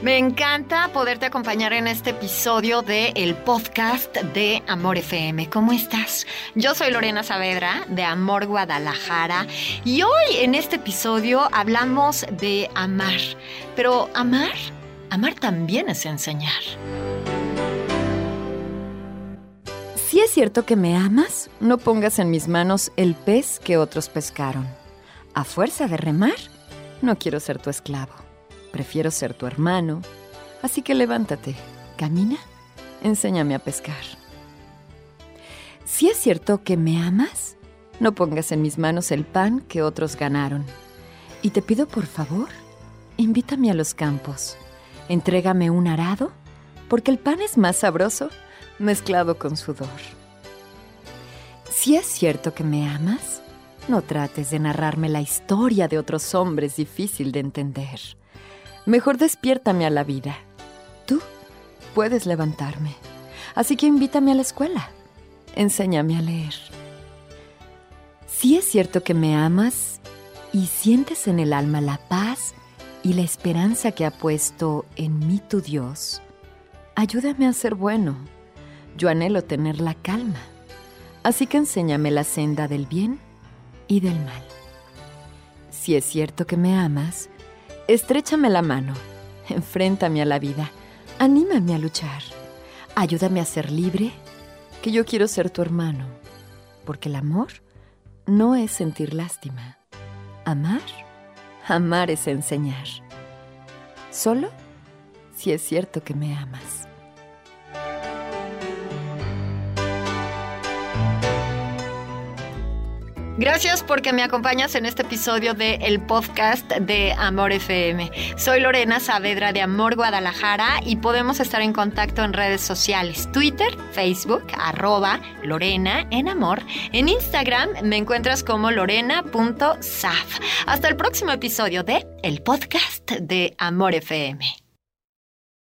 Me encanta poderte acompañar en este episodio de el podcast de Amor FM. ¿Cómo estás? Yo soy Lorena Saavedra de Amor Guadalajara y hoy en este episodio hablamos de amar. Pero amar, amar también es enseñar. Si es cierto que me amas, no pongas en mis manos el pez que otros pescaron. A fuerza de remar, no quiero ser tu esclavo. Prefiero ser tu hermano. Así que levántate, camina, enséñame a pescar. Si es cierto que me amas, no pongas en mis manos el pan que otros ganaron. Y te pido por favor, invítame a los campos. Entrégame un arado, porque el pan es más sabroso mezclado con sudor. Si es cierto que me amas, no trates de narrarme la historia de otros hombres difícil de entender. Mejor despiértame a la vida. Tú puedes levantarme. Así que invítame a la escuela. Enséñame a leer. Si es cierto que me amas y sientes en el alma la paz y la esperanza que ha puesto en mí tu Dios, ayúdame a ser bueno. Yo anhelo tener la calma. Así que enséñame la senda del bien y del mal. Si es cierto que me amas, Estréchame la mano, enfréntame a la vida, anímame a luchar, ayúdame a ser libre, que yo quiero ser tu hermano, porque el amor no es sentir lástima. Amar, amar es enseñar. Solo si es cierto que me amas. Gracias porque me acompañas en este episodio de el podcast de Amor FM. Soy Lorena Saavedra de Amor Guadalajara y podemos estar en contacto en redes sociales, Twitter, Facebook, arroba Lorena en Amor. En Instagram me encuentras como lorena.saf. Hasta el próximo episodio de el podcast de Amor FM.